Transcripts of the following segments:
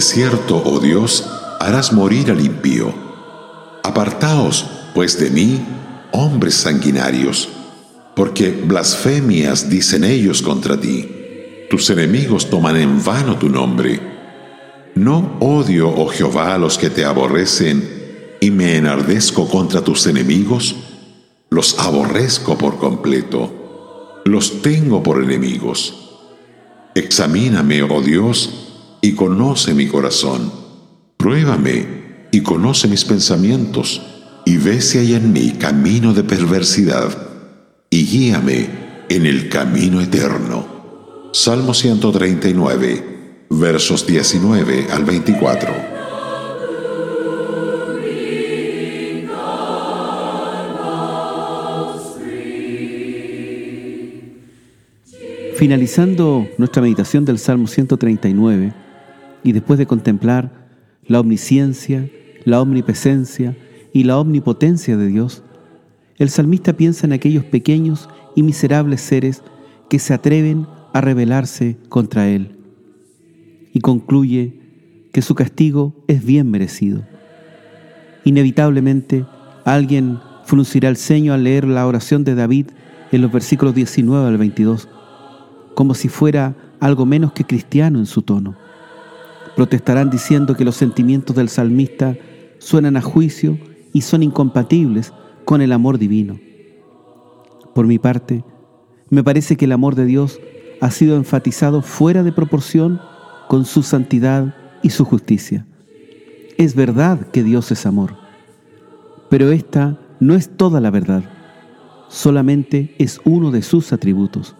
Cierto, oh Dios, harás morir al impío. Apartaos, pues, de mí, hombres sanguinarios, porque blasfemias dicen ellos contra ti. Tus enemigos toman en vano tu nombre. No odio, oh Jehová, a los que te aborrecen, y me enardezco contra tus enemigos. Los aborrezco por completo. Los tengo por enemigos. Examíname, oh Dios, y conoce mi corazón. Pruébame y conoce mis pensamientos, y ve si hay en mí camino de perversidad, y guíame en el camino eterno. Salmo 139, versos 19 al 24. Finalizando nuestra meditación del Salmo 139 y después de contemplar la omnisciencia, la omnipresencia y la omnipotencia de Dios, el salmista piensa en aquellos pequeños y miserables seres que se atreven a rebelarse contra él. Y concluye que su castigo es bien merecido. Inevitablemente, alguien fruncirá el ceño al leer la oración de David en los versículos 19 al 22, como si fuera algo menos que cristiano en su tono. Protestarán diciendo que los sentimientos del salmista suenan a juicio y son incompatibles con el amor divino. Por mi parte, me parece que el amor de Dios ha sido enfatizado fuera de proporción con su santidad y su justicia. Es verdad que Dios es amor, pero esta no es toda la verdad, solamente es uno de sus atributos,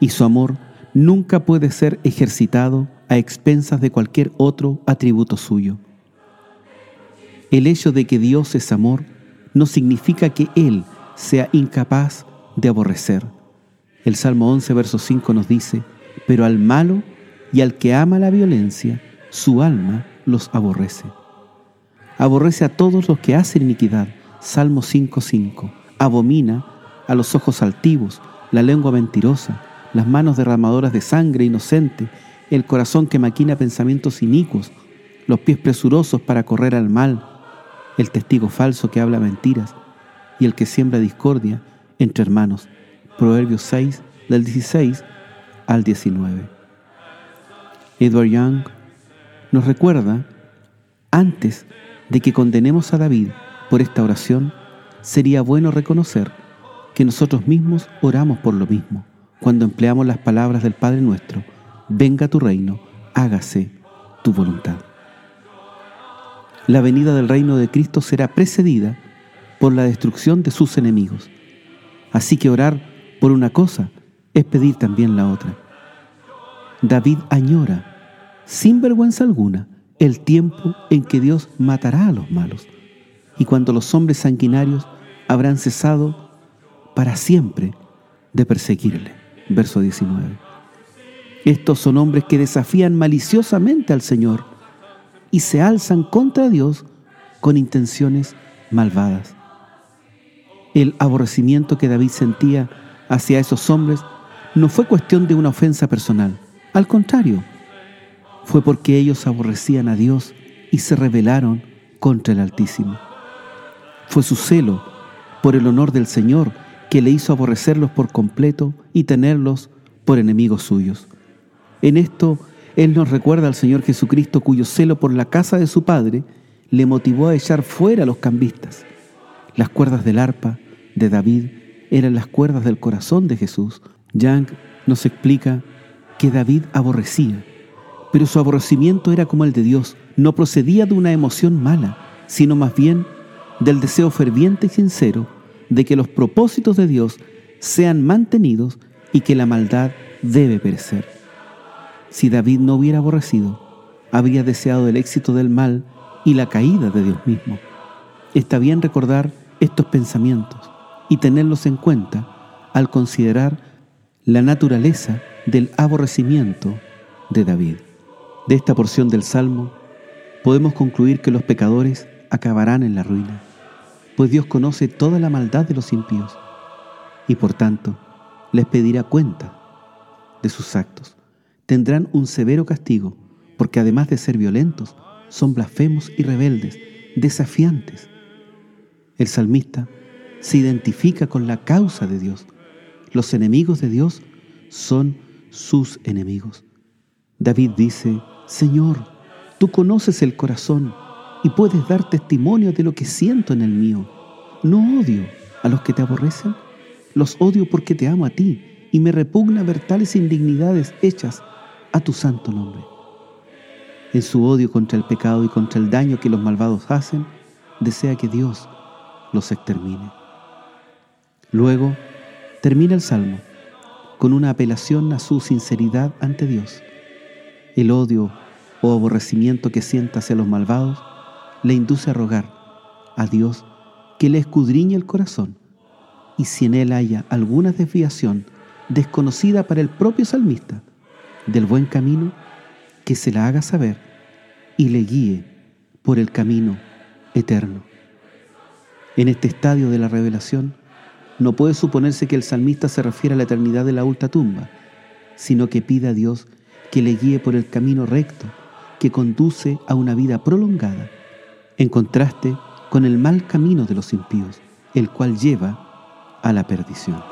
y su amor nunca puede ser ejercitado a expensas de cualquier otro atributo suyo. El hecho de que Dios es amor no significa que Él sea incapaz de aborrecer el Salmo 11, verso 5 nos dice, pero al malo y al que ama la violencia, su alma los aborrece. Aborrece a todos los que hacen iniquidad. Salmo 5, 5. Abomina a los ojos altivos, la lengua mentirosa, las manos derramadoras de sangre inocente, el corazón que maquina pensamientos inicuos, los pies presurosos para correr al mal, el testigo falso que habla mentiras y el que siembra discordia entre hermanos. Proverbios 6, del 16 al 19. Edward Young nos recuerda, antes de que condenemos a David por esta oración, sería bueno reconocer que nosotros mismos oramos por lo mismo, cuando empleamos las palabras del Padre nuestro, venga tu reino, hágase tu voluntad. La venida del reino de Cristo será precedida por la destrucción de sus enemigos. Así que orar por una cosa es pedir también la otra. David añora, sin vergüenza alguna, el tiempo en que Dios matará a los malos y cuando los hombres sanguinarios habrán cesado para siempre de perseguirle. Verso 19. Estos son hombres que desafían maliciosamente al Señor y se alzan contra Dios con intenciones malvadas. El aborrecimiento que David sentía hacia esos hombres no fue cuestión de una ofensa personal. Al contrario, fue porque ellos aborrecían a Dios y se rebelaron contra el Altísimo. Fue su celo por el honor del Señor que le hizo aborrecerlos por completo y tenerlos por enemigos suyos. En esto, Él nos recuerda al Señor Jesucristo cuyo celo por la casa de su Padre le motivó a echar fuera a los cambistas. Las cuerdas del arpa de David eran las cuerdas del corazón de Jesús. Young nos explica que David aborrecía, pero su aborrecimiento era como el de Dios, no procedía de una emoción mala, sino más bien del deseo ferviente y sincero de que los propósitos de Dios sean mantenidos y que la maldad debe perecer. Si David no hubiera aborrecido, habría deseado el éxito del mal y la caída de Dios mismo. Está bien recordar estos pensamientos, y tenerlos en cuenta al considerar la naturaleza del aborrecimiento de David. De esta porción del Salmo podemos concluir que los pecadores acabarán en la ruina, pues Dios conoce toda la maldad de los impíos y por tanto les pedirá cuenta de sus actos. Tendrán un severo castigo porque además de ser violentos, son blasfemos y rebeldes, desafiantes. El salmista se identifica con la causa de Dios. Los enemigos de Dios son sus enemigos. David dice, Señor, tú conoces el corazón y puedes dar testimonio de lo que siento en el mío. No odio a los que te aborrecen, los odio porque te amo a ti y me repugna ver tales indignidades hechas a tu santo nombre. En su odio contra el pecado y contra el daño que los malvados hacen, desea que Dios los extermine. Luego, termina el Salmo con una apelación a su sinceridad ante Dios. El odio o aborrecimiento que sienta hacia los malvados le induce a rogar a Dios que le escudriñe el corazón y si en él haya alguna desviación desconocida para el propio salmista del buen camino, que se la haga saber y le guíe por el camino eterno. En este estadio de la revelación, no puede suponerse que el salmista se refiera a la eternidad de la ultratumba, sino que pide a Dios que le guíe por el camino recto que conduce a una vida prolongada, en contraste con el mal camino de los impíos, el cual lleva a la perdición.